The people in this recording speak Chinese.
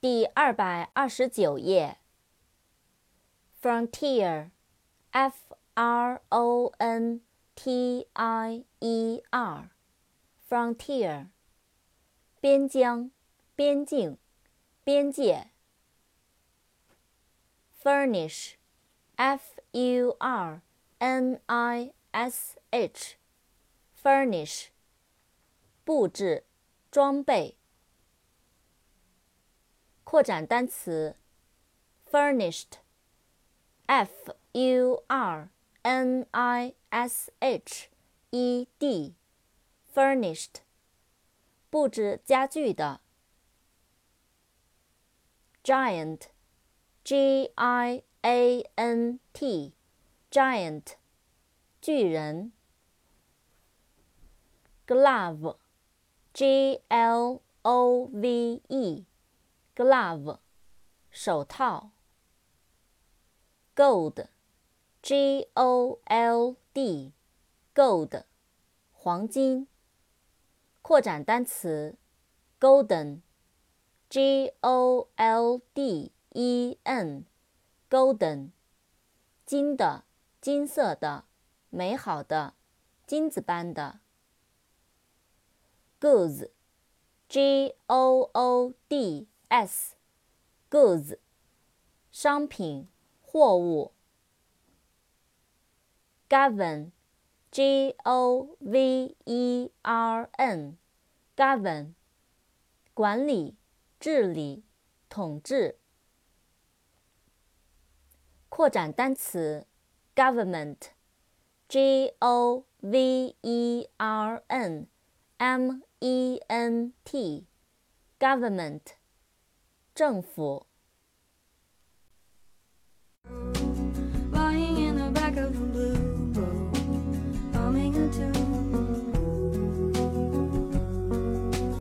第二百二十九页。Frontier，F R O N T I E R，Frontier，边疆、边境、边界。Furnish，F U R N I S H，Furnish，布置、装备。扩展单词，furnished，f u r n i s h e d，furnished，布置家具的。giant，g i a n t，giant，巨人。glove，g l o v e。glove，手套。gold，g-o-l-d，gold，黄金。扩展单词，golden，g-o-l-d-e-n，golden，金的，金色的，美好的，金子般的。goods，g o o d goods，g-o-o-d。s，goods，商品、货物。govern，g-o-v-e-r-n，govern，管理、治理、统治。扩展单词，government，g-o-v-e-r-n-m-e-n-t，government。 政府。